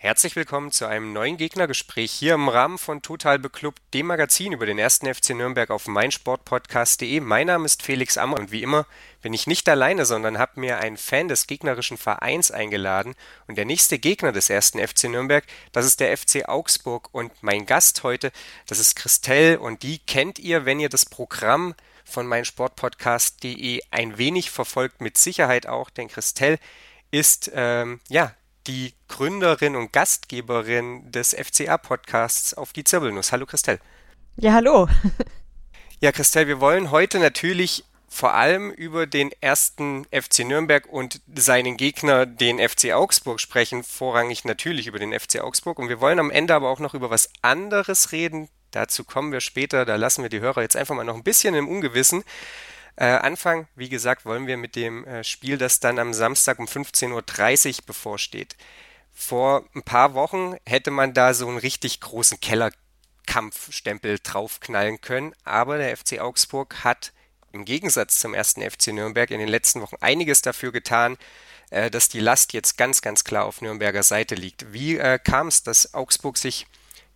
Herzlich willkommen zu einem neuen Gegnergespräch hier im Rahmen von Total Beklubbt, dem Magazin über den ersten FC Nürnberg auf meinsportpodcast.de. Mein Name ist Felix Ammer und wie immer bin ich nicht alleine, sondern habe mir einen Fan des gegnerischen Vereins eingeladen. Und der nächste Gegner des ersten FC Nürnberg, das ist der FC Augsburg. Und mein Gast heute, das ist Christelle und die kennt ihr, wenn ihr das Programm von meinsportpodcast.de ein wenig verfolgt, mit Sicherheit auch, denn Christelle ist ähm, ja die Gründerin und Gastgeberin des FCA-Podcasts auf die Zirbelnuss. Hallo Christelle. Ja, hallo. ja, Christelle, wir wollen heute natürlich vor allem über den ersten FC Nürnberg und seinen Gegner, den FC Augsburg, sprechen. Vorrangig natürlich über den FC Augsburg. Und wir wollen am Ende aber auch noch über was anderes reden. Dazu kommen wir später. Da lassen wir die Hörer jetzt einfach mal noch ein bisschen im Ungewissen. Äh, Anfang, wie gesagt, wollen wir mit dem äh, Spiel, das dann am Samstag um 15.30 Uhr bevorsteht. Vor ein paar Wochen hätte man da so einen richtig großen Kellerkampfstempel draufknallen können, aber der FC Augsburg hat im Gegensatz zum ersten FC Nürnberg in den letzten Wochen einiges dafür getan, äh, dass die Last jetzt ganz, ganz klar auf Nürnberger Seite liegt. Wie äh, kam es, dass Augsburg sich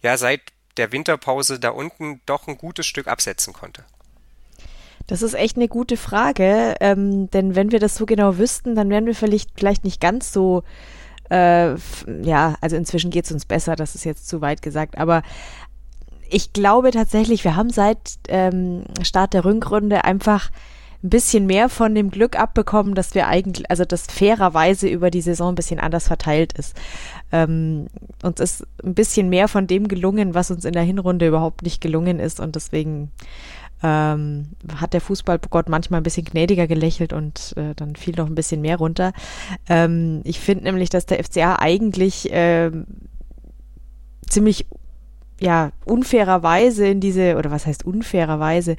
ja seit der Winterpause da unten doch ein gutes Stück absetzen konnte? Das ist echt eine gute Frage, ähm, denn wenn wir das so genau wüssten, dann wären wir vielleicht, vielleicht nicht ganz so, äh, ja, also inzwischen geht es uns besser, das ist jetzt zu weit gesagt, aber ich glaube tatsächlich, wir haben seit ähm, Start der Rückrunde einfach ein bisschen mehr von dem Glück abbekommen, dass wir eigentlich, also dass fairerweise über die Saison ein bisschen anders verteilt ist. Ähm, uns ist ein bisschen mehr von dem gelungen, was uns in der Hinrunde überhaupt nicht gelungen ist und deswegen ähm, hat der Fußballgott manchmal ein bisschen gnädiger gelächelt und äh, dann fiel noch ein bisschen mehr runter. Ähm, ich finde nämlich, dass der FCA eigentlich äh, ziemlich ja, unfairerweise in diese, oder was heißt unfairerweise,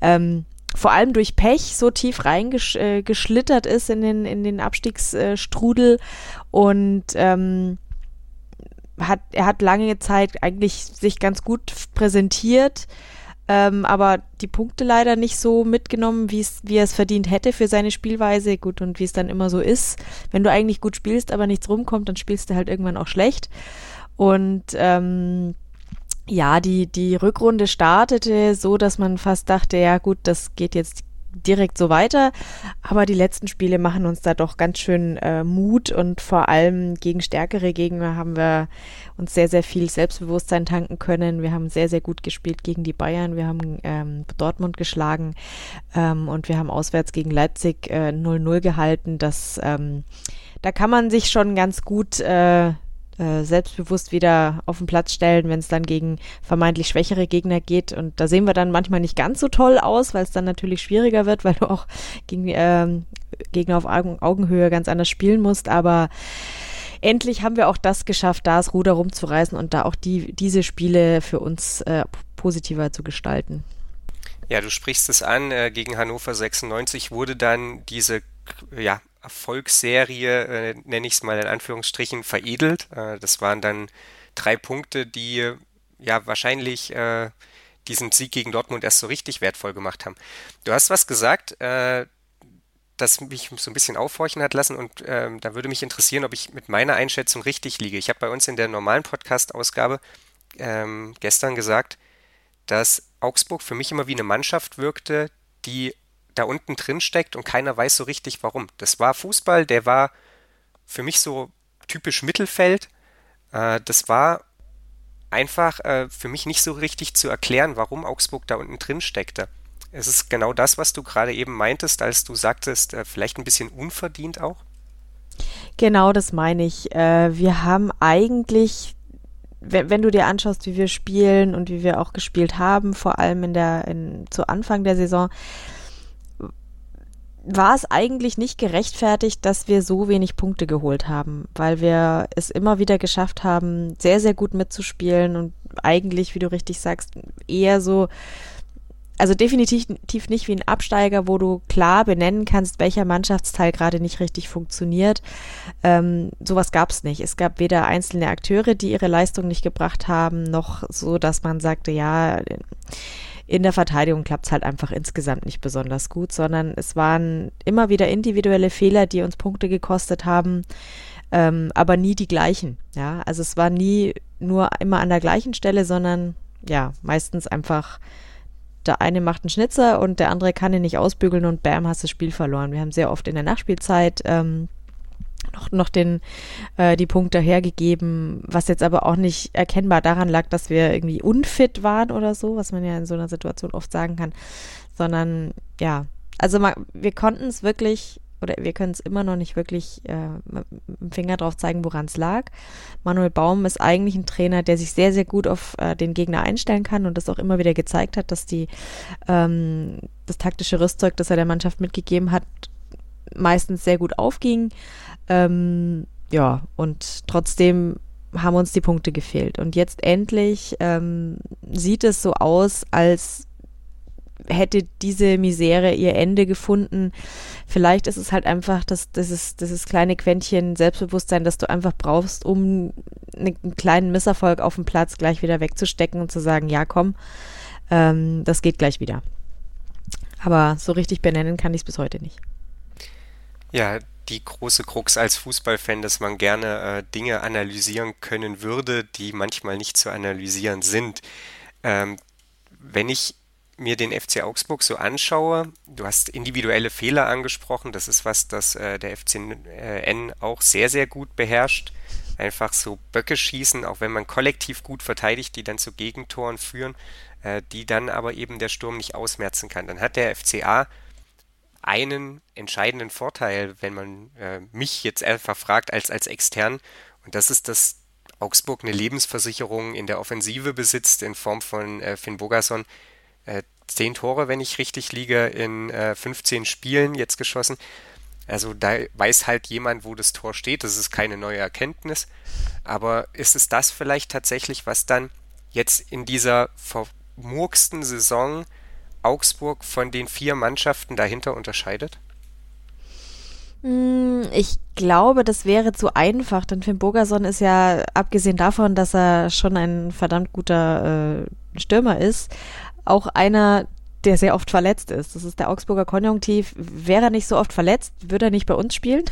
ähm, vor allem durch Pech so tief reingeschlittert äh, ist in den, in den Abstiegsstrudel und ähm, hat, er hat lange Zeit eigentlich sich ganz gut präsentiert, ähm, aber die Punkte leider nicht so mitgenommen, wie er es verdient hätte für seine Spielweise. Gut, und wie es dann immer so ist, wenn du eigentlich gut spielst, aber nichts rumkommt, dann spielst du halt irgendwann auch schlecht. Und ähm, ja, die, die Rückrunde startete so, dass man fast dachte, ja gut, das geht jetzt direkt so weiter. Aber die letzten Spiele machen uns da doch ganz schön äh, Mut und vor allem gegen stärkere Gegner haben wir uns sehr, sehr viel Selbstbewusstsein tanken können. Wir haben sehr, sehr gut gespielt gegen die Bayern. Wir haben ähm, Dortmund geschlagen ähm, und wir haben auswärts gegen Leipzig 0-0 äh, gehalten. Das, ähm, da kann man sich schon ganz gut äh, äh, selbstbewusst wieder auf den Platz stellen, wenn es dann gegen vermeintlich schwächere Gegner geht. Und da sehen wir dann manchmal nicht ganz so toll aus, weil es dann natürlich schwieriger wird, weil du auch gegen ähm, Gegner auf Augen, Augenhöhe ganz anders spielen musst. Aber endlich haben wir auch das geschafft, da das Ruder rumzureißen und da auch die, diese Spiele für uns äh, positiver zu gestalten. Ja, du sprichst es an, äh, gegen Hannover 96 wurde dann diese ja, Erfolgsserie, äh, nenne ich es mal in Anführungsstrichen, veredelt. Äh, das waren dann drei Punkte, die ja wahrscheinlich äh, diesen Sieg gegen Dortmund erst so richtig wertvoll gemacht haben. Du hast was gesagt, äh, das mich so ein bisschen aufhorchen hat lassen und ähm, da würde mich interessieren, ob ich mit meiner Einschätzung richtig liege. Ich habe bei uns in der normalen Podcast-Ausgabe ähm, gestern gesagt, dass Augsburg für mich immer wie eine Mannschaft wirkte, die da unten drin steckt und keiner weiß so richtig warum. Das war Fußball, der war für mich so typisch Mittelfeld. Äh, das war einfach äh, für mich nicht so richtig zu erklären, warum Augsburg da unten drin steckte. Es ist genau das, was du gerade eben meintest, als du sagtest, äh, vielleicht ein bisschen unverdient auch. Genau, das meine ich. Wir haben eigentlich wenn, wenn, du dir anschaust, wie wir spielen und wie wir auch gespielt haben, vor allem in der, in, zu Anfang der Saison, war es eigentlich nicht gerechtfertigt, dass wir so wenig Punkte geholt haben, weil wir es immer wieder geschafft haben, sehr, sehr gut mitzuspielen und eigentlich, wie du richtig sagst, eher so also definitiv nicht wie ein Absteiger, wo du klar benennen kannst, welcher Mannschaftsteil gerade nicht richtig funktioniert. Ähm, sowas gab es nicht. Es gab weder einzelne Akteure, die ihre Leistung nicht gebracht haben, noch so, dass man sagte, ja, in der Verteidigung klappt es halt einfach insgesamt nicht besonders gut, sondern es waren immer wieder individuelle Fehler, die uns Punkte gekostet haben, ähm, aber nie die gleichen. Ja, also es war nie nur immer an der gleichen Stelle, sondern ja, meistens einfach der eine macht einen Schnitzer und der andere kann ihn nicht ausbügeln und bam, hast das Spiel verloren. Wir haben sehr oft in der Nachspielzeit ähm, noch, noch den, äh, die Punkte hergegeben, was jetzt aber auch nicht erkennbar daran lag, dass wir irgendwie unfit waren oder so, was man ja in so einer Situation oft sagen kann, sondern ja, also man, wir konnten es wirklich oder wir können es immer noch nicht wirklich äh, mit dem Finger drauf zeigen, woran es lag. Manuel Baum ist eigentlich ein Trainer, der sich sehr, sehr gut auf äh, den Gegner einstellen kann und das auch immer wieder gezeigt hat, dass die ähm, das taktische Rüstzeug, das er der Mannschaft mitgegeben hat, meistens sehr gut aufging. Ähm, ja, und trotzdem haben uns die Punkte gefehlt. Und jetzt endlich ähm, sieht es so aus, als hätte diese Misere ihr Ende gefunden. Vielleicht ist es halt einfach das, dieses, dieses kleine Quäntchen Selbstbewusstsein, das du einfach brauchst, um einen kleinen Misserfolg auf dem Platz gleich wieder wegzustecken und zu sagen, ja komm, ähm, das geht gleich wieder. Aber so richtig benennen kann ich es bis heute nicht. Ja, die große Krux als Fußballfan, dass man gerne äh, Dinge analysieren können würde, die manchmal nicht zu analysieren sind. Ähm, wenn ich mir den FC Augsburg so anschaue, du hast individuelle Fehler angesprochen, das ist was, das äh, der FCN auch sehr, sehr gut beherrscht. Einfach so Böcke schießen, auch wenn man kollektiv gut verteidigt, die dann zu Gegentoren führen, äh, die dann aber eben der Sturm nicht ausmerzen kann. Dann hat der FCA einen entscheidenden Vorteil, wenn man äh, mich jetzt einfach fragt als, als extern, und das ist, dass Augsburg eine Lebensversicherung in der Offensive besitzt in Form von äh, Finn Bogason, äh, zehn Tore, wenn ich richtig liege, in äh, 15 Spielen jetzt geschossen. Also da weiß halt jemand, wo das Tor steht. Das ist keine neue Erkenntnis. Aber ist es das vielleicht tatsächlich, was dann jetzt in dieser vermurksten Saison Augsburg von den vier Mannschaften dahinter unterscheidet? Hm, ich glaube, das wäre zu einfach, denn Finn Bogerson ist ja, abgesehen davon, dass er schon ein verdammt guter äh, Stürmer ist, auch einer, der sehr oft verletzt ist. Das ist der Augsburger Konjunktiv. Wäre er nicht so oft verletzt, würde er nicht bei uns spielen.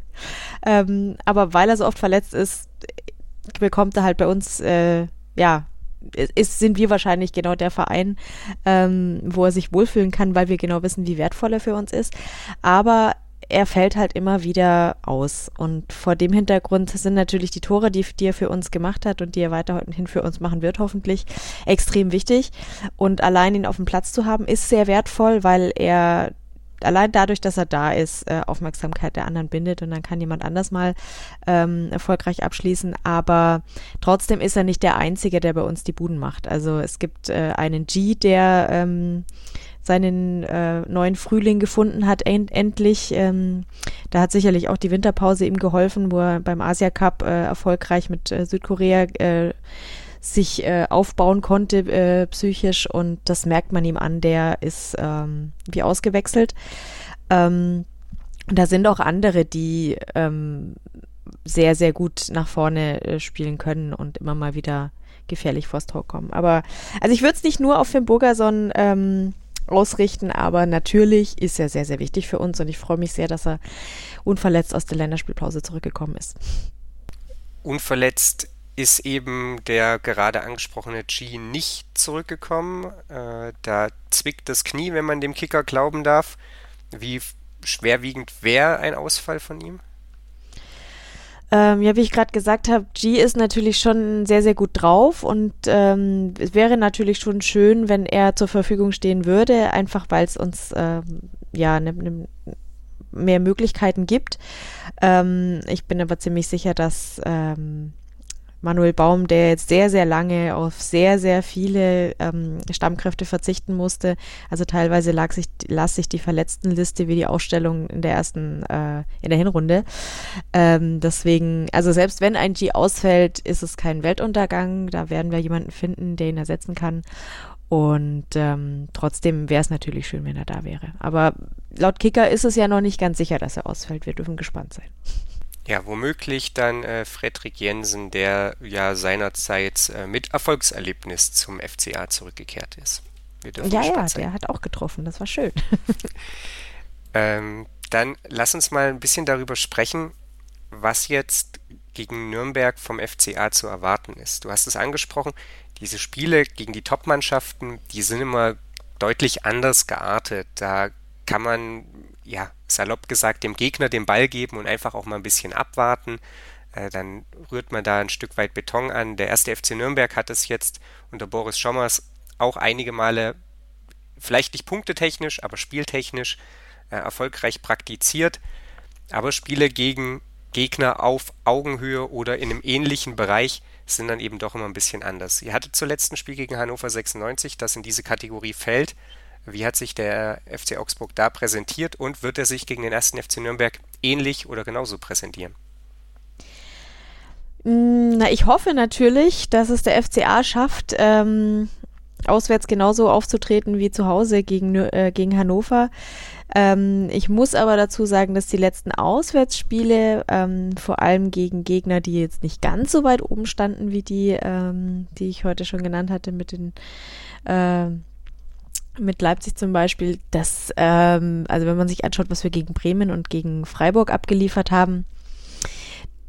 ähm, aber weil er so oft verletzt ist, bekommt er halt bei uns, äh, ja, ist, sind wir wahrscheinlich genau der Verein, ähm, wo er sich wohlfühlen kann, weil wir genau wissen, wie wertvoll er für uns ist. Aber er fällt halt immer wieder aus. Und vor dem Hintergrund sind natürlich die Tore, die, die, er für uns gemacht hat und die er weiterhin für uns machen wird, hoffentlich extrem wichtig. Und allein ihn auf dem Platz zu haben, ist sehr wertvoll, weil er allein dadurch, dass er da ist, äh, Aufmerksamkeit der anderen bindet und dann kann jemand anders mal ähm, erfolgreich abschließen. Aber trotzdem ist er nicht der Einzige, der bei uns die Buden macht. Also es gibt äh, einen G, der ähm, seinen äh, neuen Frühling gefunden hat, end endlich. Ähm, da hat sicherlich auch die Winterpause ihm geholfen, wo er beim Asia Cup äh, erfolgreich mit äh, Südkorea äh, sich äh, aufbauen konnte äh, psychisch und das merkt man ihm an, der ist ähm, wie ausgewechselt. Ähm, da sind auch andere, die ähm, sehr, sehr gut nach vorne äh, spielen können und immer mal wieder gefährlich vors Tor kommen. Aber also ich würde es nicht nur auf Finn Burgerson ähm, ausrichten, aber natürlich ist er sehr, sehr wichtig für uns und ich freue mich sehr, dass er unverletzt aus der Länderspielpause zurückgekommen ist. Unverletzt ist eben der gerade angesprochene G nicht zurückgekommen. Äh, da zwickt das Knie, wenn man dem Kicker glauben darf. Wie schwerwiegend wäre ein Ausfall von ihm? Ähm, ja, wie ich gerade gesagt habe, G ist natürlich schon sehr, sehr gut drauf und ähm, es wäre natürlich schon schön, wenn er zur Verfügung stehen würde, einfach weil es uns ähm, ja ne, ne, mehr Möglichkeiten gibt. Ähm, ich bin aber ziemlich sicher, dass ähm, Manuel Baum, der jetzt sehr, sehr lange auf sehr, sehr viele ähm, Stammkräfte verzichten musste. Also teilweise lag sich, las sich die Verletztenliste wie die Ausstellung in der ersten, äh, in der Hinrunde. Ähm, deswegen, also selbst wenn ein G ausfällt, ist es kein Weltuntergang. Da werden wir jemanden finden, der ihn ersetzen kann. Und ähm, trotzdem wäre es natürlich schön, wenn er da wäre. Aber laut Kicker ist es ja noch nicht ganz sicher, dass er ausfällt. Wir dürfen gespannt sein. Ja, womöglich dann äh, Fredrik Jensen, der ja seinerzeit äh, mit Erfolgserlebnis zum FCA zurückgekehrt ist. ja, ja, sein. der hat auch getroffen, das war schön. ähm, dann lass uns mal ein bisschen darüber sprechen, was jetzt gegen Nürnberg vom FCA zu erwarten ist. Du hast es angesprochen, diese Spiele gegen die Top-Mannschaften, die sind immer deutlich anders geartet. Da kann man, ja, salopp gesagt, dem Gegner den Ball geben und einfach auch mal ein bisschen abwarten. Äh, dann rührt man da ein Stück weit Beton an. Der erste FC Nürnberg hat es jetzt unter Boris Schommers auch einige Male, vielleicht nicht punktetechnisch, aber spieltechnisch äh, erfolgreich praktiziert. Aber Spiele gegen Gegner auf Augenhöhe oder in einem ähnlichen Bereich sind dann eben doch immer ein bisschen anders. Ihr hattet zuletzt ein Spiel gegen Hannover 96, das in diese Kategorie fällt. Wie hat sich der FC Augsburg da präsentiert und wird er sich gegen den ersten FC Nürnberg ähnlich oder genauso präsentieren? Mm, na, ich hoffe natürlich, dass es der FCA schafft, ähm, auswärts genauso aufzutreten wie zu Hause gegen, äh, gegen Hannover. Ähm, ich muss aber dazu sagen, dass die letzten Auswärtsspiele, ähm, vor allem gegen Gegner, die jetzt nicht ganz so weit oben standen wie die, ähm, die ich heute schon genannt hatte mit den äh, mit Leipzig zum Beispiel, dass, ähm, also wenn man sich anschaut, was wir gegen Bremen und gegen Freiburg abgeliefert haben,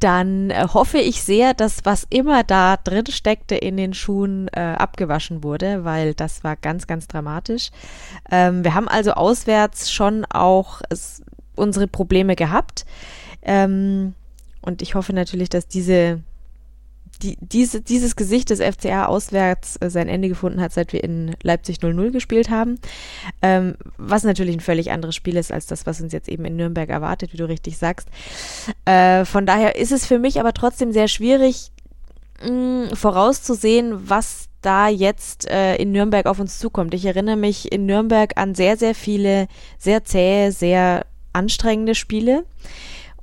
dann äh, hoffe ich sehr, dass was immer da drin steckte in den Schuhen äh, abgewaschen wurde, weil das war ganz, ganz dramatisch. Ähm, wir haben also auswärts schon auch es, unsere Probleme gehabt. Ähm, und ich hoffe natürlich, dass diese die, diese, dieses Gesicht des FCA auswärts äh, sein Ende gefunden hat, seit wir in Leipzig 0-0 gespielt haben. Ähm, was natürlich ein völlig anderes Spiel ist als das, was uns jetzt eben in Nürnberg erwartet, wie du richtig sagst. Äh, von daher ist es für mich aber trotzdem sehr schwierig, mh, vorauszusehen, was da jetzt äh, in Nürnberg auf uns zukommt. Ich erinnere mich in Nürnberg an sehr, sehr viele sehr zähe, sehr anstrengende Spiele.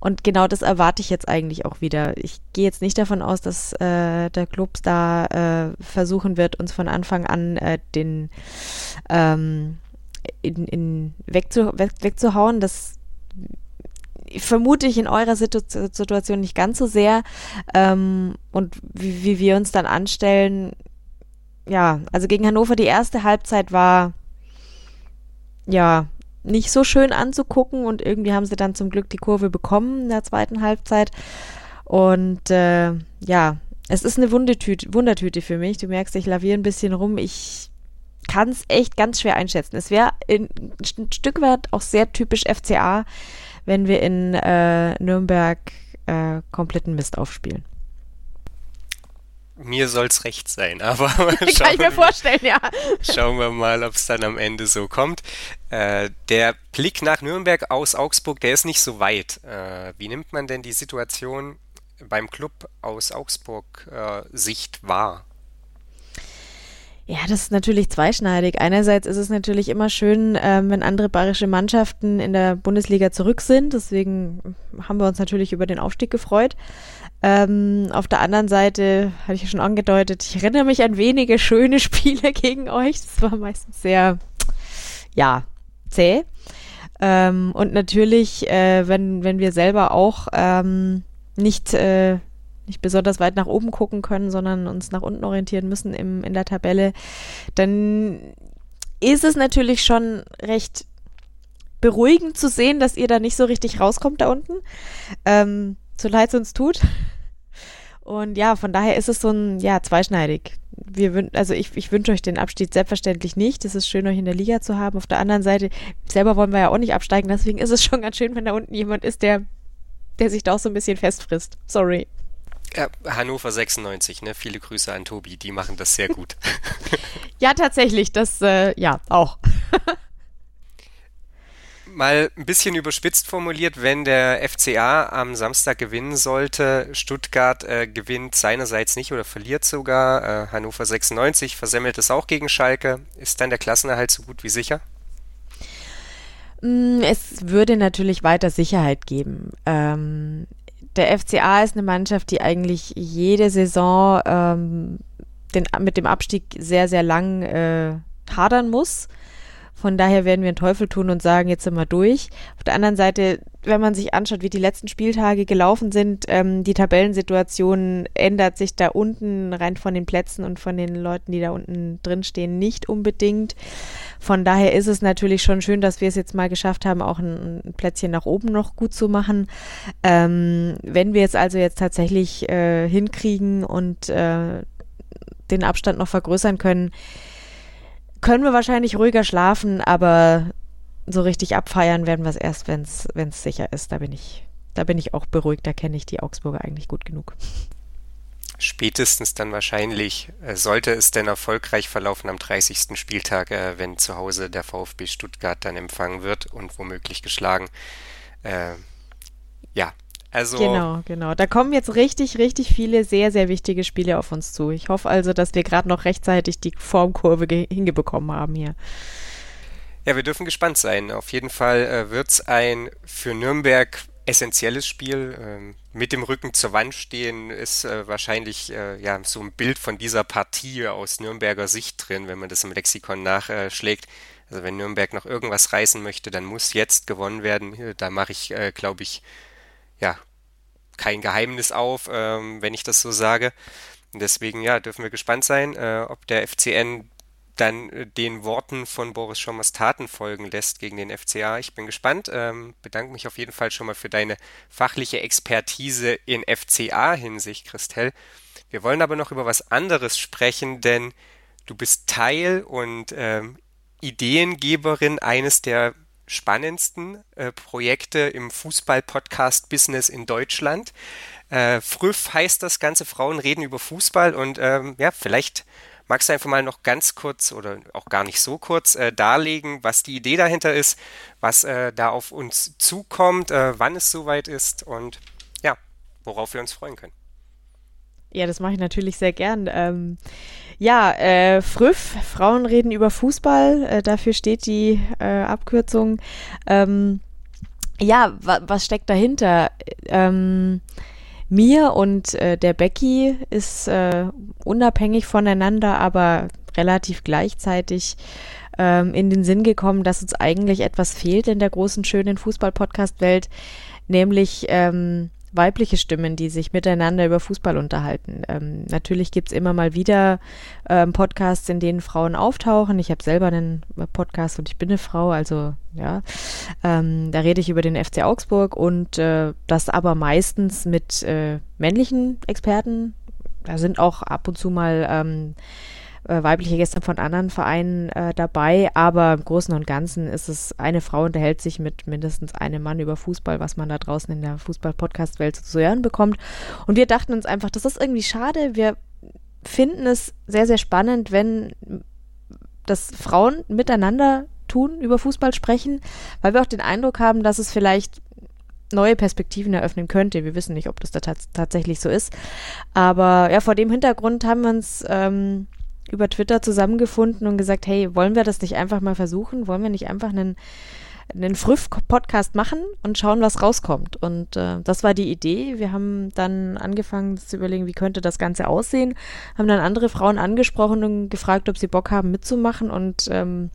Und genau das erwarte ich jetzt eigentlich auch wieder. Ich gehe jetzt nicht davon aus, dass äh, der Club da äh, versuchen wird, uns von Anfang an äh, den ähm, in, in wegzu, weg, wegzuhauen. Das vermute ich in eurer Situ Situation nicht ganz so sehr. Ähm, und wie, wie wir uns dann anstellen, ja, also gegen Hannover die erste Halbzeit war ja nicht so schön anzugucken und irgendwie haben sie dann zum Glück die Kurve bekommen in der zweiten Halbzeit. Und äh, ja, es ist eine Wundertüte, Wundertüte für mich. Du merkst, ich laviere ein bisschen rum. Ich kann es echt ganz schwer einschätzen. Es wäre ein Stück weit auch sehr typisch FCA, wenn wir in äh, Nürnberg äh, kompletten Mist aufspielen mir soll's recht sein, aber kann ich mir vorstellen, ja. Schauen wir mal, ob es dann am Ende so kommt. Äh, der Blick nach Nürnberg aus Augsburg, der ist nicht so weit. Äh, wie nimmt man denn die Situation beim Club aus Augsburg äh, Sicht wahr? Ja, das ist natürlich zweischneidig. Einerseits ist es natürlich immer schön, ähm, wenn andere bayerische Mannschaften in der Bundesliga zurück sind. Deswegen haben wir uns natürlich über den Aufstieg gefreut. Ähm, auf der anderen Seite, hatte ich ja schon angedeutet, ich erinnere mich an wenige schöne Spiele gegen euch. Das war meistens sehr, ja, zäh. Ähm, und natürlich, äh, wenn, wenn wir selber auch ähm, nicht, äh, nicht besonders weit nach oben gucken können, sondern uns nach unten orientieren müssen im, in der Tabelle, dann ist es natürlich schon recht beruhigend zu sehen, dass ihr da nicht so richtig rauskommt da unten. Ähm, so leid es uns tut. Und ja, von daher ist es so ein, ja, zweischneidig. Wir also ich, ich wünsche euch den Abstieg selbstverständlich nicht. Es ist schön, euch in der Liga zu haben. Auf der anderen Seite, selber wollen wir ja auch nicht absteigen. Deswegen ist es schon ganz schön, wenn da unten jemand ist, der, der sich da auch so ein bisschen festfrisst. Sorry. Ja, Hannover 96, ne? Viele Grüße an Tobi, die machen das sehr gut. ja, tatsächlich, das, äh, ja, auch. mal ein bisschen überspitzt formuliert, wenn der FCA am Samstag gewinnen sollte, Stuttgart äh, gewinnt seinerseits nicht oder verliert sogar, äh, Hannover 96 versemmelt es auch gegen Schalke, ist dann der Klassenerhalt so gut wie sicher? Mm, es würde natürlich weiter Sicherheit geben. Ähm, der FCA ist eine Mannschaft, die eigentlich jede Saison ähm, den, mit dem Abstieg sehr, sehr lang äh, hadern muss. Von daher werden wir einen Teufel tun und sagen, jetzt sind wir durch. Auf der anderen Seite, wenn man sich anschaut, wie die letzten Spieltage gelaufen sind, ähm, die Tabellensituation ändert sich da unten rein von den Plätzen und von den Leuten, die da unten drin stehen, nicht unbedingt. Von daher ist es natürlich schon schön, dass wir es jetzt mal geschafft haben, auch ein, ein Plätzchen nach oben noch gut zu machen. Ähm, wenn wir es also jetzt tatsächlich äh, hinkriegen und äh, den Abstand noch vergrößern können, können wir wahrscheinlich ruhiger schlafen, aber so richtig abfeiern werden wir es erst, wenn es sicher ist. Da bin ich, da bin ich auch beruhigt. Da kenne ich die Augsburger eigentlich gut genug. Spätestens dann wahrscheinlich, äh, sollte es denn erfolgreich verlaufen am 30. Spieltag, äh, wenn zu Hause der VfB Stuttgart dann empfangen wird und womöglich geschlagen. Äh, ja, also genau, genau. Da kommen jetzt richtig, richtig viele sehr, sehr wichtige Spiele auf uns zu. Ich hoffe also, dass wir gerade noch rechtzeitig die Formkurve hingebekommen haben hier. Ja, wir dürfen gespannt sein. Auf jeden Fall äh, wird es ein für Nürnberg essentielles Spiel. Ähm, mit dem Rücken zur Wand stehen ist äh, wahrscheinlich äh, ja so ein Bild von dieser Partie aus Nürnberger Sicht drin, wenn man das im Lexikon nachschlägt. Also wenn Nürnberg noch irgendwas reißen möchte, dann muss jetzt gewonnen werden. Da mache ich, äh, glaube ich, ja, kein Geheimnis auf, ähm, wenn ich das so sage. Deswegen, ja, dürfen wir gespannt sein, äh, ob der FCN dann äh, den Worten von Boris Schommers Taten folgen lässt gegen den FCA. Ich bin gespannt. Ähm, bedanke mich auf jeden Fall schon mal für deine fachliche Expertise in FCA-Hinsicht, Christel. Wir wollen aber noch über was anderes sprechen, denn du bist Teil und ähm, Ideengeberin eines der spannendsten äh, Projekte im Fußball-Podcast-Business in Deutschland. Äh, Früff heißt das Ganze, Frauen reden über Fußball und ähm, ja, vielleicht magst du einfach mal noch ganz kurz oder auch gar nicht so kurz äh, darlegen, was die Idee dahinter ist, was äh, da auf uns zukommt, äh, wann es soweit ist und ja, worauf wir uns freuen können. Ja, das mache ich natürlich sehr gern. Ähm, ja, äh, Früff, Frauen reden über Fußball, äh, dafür steht die äh, Abkürzung. Ähm, ja, wa was steckt dahinter? Ähm, mir und äh, der Becky ist äh, unabhängig voneinander, aber relativ gleichzeitig ähm, in den Sinn gekommen, dass uns eigentlich etwas fehlt in der großen, schönen Fußball-Podcast-Welt, nämlich ähm, weibliche Stimmen, die sich miteinander über Fußball unterhalten. Ähm, natürlich gibt's immer mal wieder ähm, Podcasts, in denen Frauen auftauchen. Ich habe selber einen Podcast und ich bin eine Frau, also ja, ähm, da rede ich über den FC Augsburg und äh, das aber meistens mit äh, männlichen Experten. Da sind auch ab und zu mal ähm, äh, weibliche Gäste von anderen Vereinen äh, dabei, aber im Großen und Ganzen ist es, eine Frau unterhält sich mit mindestens einem Mann über Fußball, was man da draußen in der Fußball-Podcast-Welt zu hören bekommt. Und wir dachten uns einfach, das ist irgendwie schade. Wir finden es sehr, sehr spannend, wenn das Frauen miteinander tun, über Fußball sprechen, weil wir auch den Eindruck haben, dass es vielleicht neue Perspektiven eröffnen könnte. Wir wissen nicht, ob das da tatsächlich so ist. Aber ja, vor dem Hintergrund haben wir uns ähm, über Twitter zusammengefunden und gesagt, hey, wollen wir das nicht einfach mal versuchen? Wollen wir nicht einfach einen, einen Früff-Podcast machen und schauen, was rauskommt? Und äh, das war die Idee. Wir haben dann angefangen zu überlegen, wie könnte das Ganze aussehen, haben dann andere Frauen angesprochen und gefragt, ob sie Bock haben mitzumachen und ähm,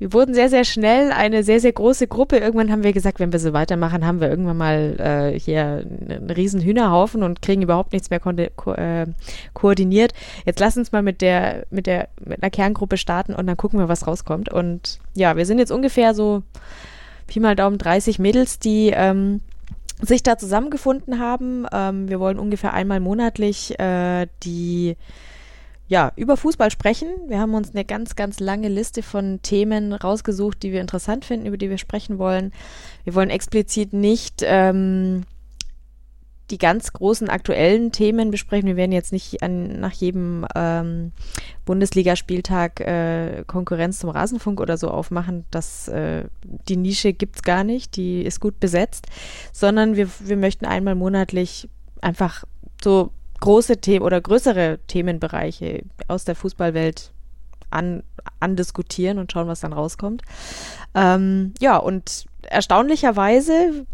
wir wurden sehr, sehr schnell eine sehr, sehr große Gruppe. Irgendwann haben wir gesagt, wenn wir so weitermachen, haben wir irgendwann mal äh, hier einen riesen Hühnerhaufen und kriegen überhaupt nichts mehr ko äh, koordiniert. Jetzt lass uns mal mit der, mit der, mit einer Kerngruppe starten und dann gucken wir, was rauskommt. Und ja, wir sind jetzt ungefähr so Pi mal Daumen 30 Mädels, die ähm, sich da zusammengefunden haben. Ähm, wir wollen ungefähr einmal monatlich äh, die ja, über Fußball sprechen. Wir haben uns eine ganz, ganz lange Liste von Themen rausgesucht, die wir interessant finden, über die wir sprechen wollen. Wir wollen explizit nicht ähm, die ganz großen aktuellen Themen besprechen. Wir werden jetzt nicht an, nach jedem ähm, Bundesligaspieltag äh, Konkurrenz zum Rasenfunk oder so aufmachen. Das, äh, die Nische gibt's gar nicht, die ist gut besetzt, sondern wir, wir möchten einmal monatlich einfach so große Themen oder größere Themenbereiche aus der Fußballwelt an, andiskutieren und schauen, was dann rauskommt. Ähm, ja, und erstaunlicherweise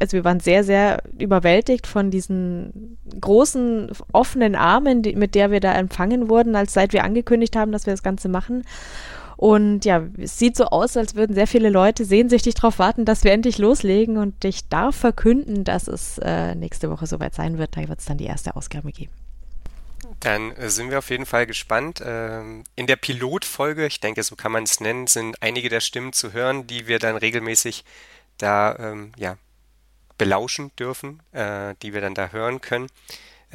also wir waren sehr, sehr überwältigt von diesen großen, offenen Armen, die, mit der wir da empfangen wurden, als seit wir angekündigt haben, dass wir das Ganze machen. Und ja, es sieht so aus, als würden sehr viele Leute sehnsüchtig darauf warten, dass wir endlich loslegen. Und ich darf verkünden, dass es äh, nächste Woche soweit sein wird. Da wird es dann die erste Ausgabe geben. Dann äh, sind wir auf jeden Fall gespannt. Ähm, in der Pilotfolge, ich denke, so kann man es nennen, sind einige der Stimmen zu hören, die wir dann regelmäßig da ähm, ja, belauschen dürfen, äh, die wir dann da hören können.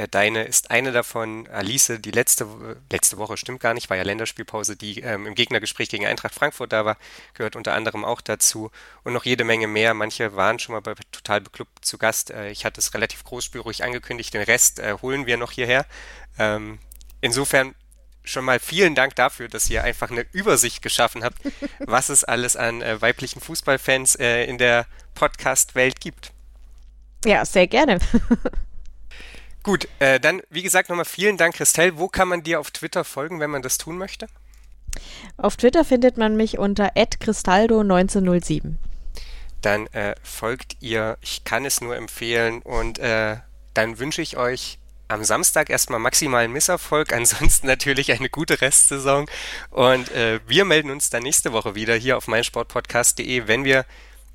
Äh, deine ist eine davon, Alice, die letzte, letzte Woche, stimmt gar nicht, war ja Länderspielpause, die ähm, im Gegnergespräch gegen Eintracht Frankfurt da war, gehört unter anderem auch dazu und noch jede Menge mehr. Manche waren schon mal bei Total Beklubbt zu Gast. Äh, ich hatte es relativ großspürig angekündigt, den Rest äh, holen wir noch hierher. Ähm, insofern schon mal vielen Dank dafür, dass ihr einfach eine Übersicht geschaffen habt, was es alles an äh, weiblichen Fußballfans äh, in der Podcast-Welt gibt. Ja, sehr gerne. Gut, äh, dann wie gesagt nochmal vielen Dank, Christelle. Wo kann man dir auf Twitter folgen, wenn man das tun möchte? Auf Twitter findet man mich unter @cristaldo1907. Dann äh, folgt ihr. Ich kann es nur empfehlen und äh, dann wünsche ich euch am Samstag erstmal maximalen Misserfolg, ansonsten natürlich eine gute Restsaison und äh, wir melden uns dann nächste Woche wieder hier auf meinsportpodcast.de, wenn wir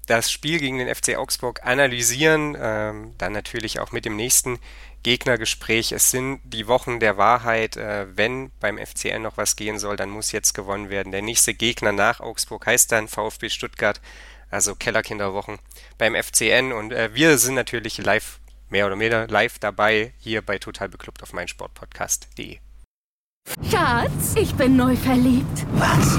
das Spiel gegen den FC Augsburg analysieren, ähm, dann natürlich auch mit dem nächsten Gegnergespräch. Es sind die Wochen der Wahrheit. Äh, wenn beim FCN noch was gehen soll, dann muss jetzt gewonnen werden. Der nächste Gegner nach Augsburg heißt dann VfB Stuttgart, also Kellerkinderwochen beim FCN. Und äh, wir sind natürlich live, mehr oder weniger live dabei, hier bei Total Beklubbt auf meinsportpodcast.de. Schatz, ich bin neu verliebt. Was?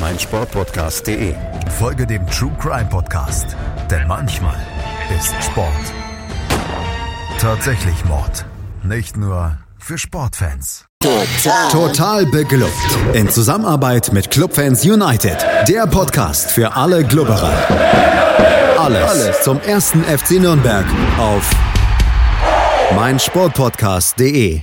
meinsportpodcast.de. Folge dem True Crime Podcast, denn manchmal ist Sport tatsächlich Mord. Nicht nur für Sportfans. Total. Total beglückt. In Zusammenarbeit mit Clubfans United. Der Podcast für alle Glubberer. Alles, Alles zum ersten FC Nürnberg auf meinsportpodcast.de.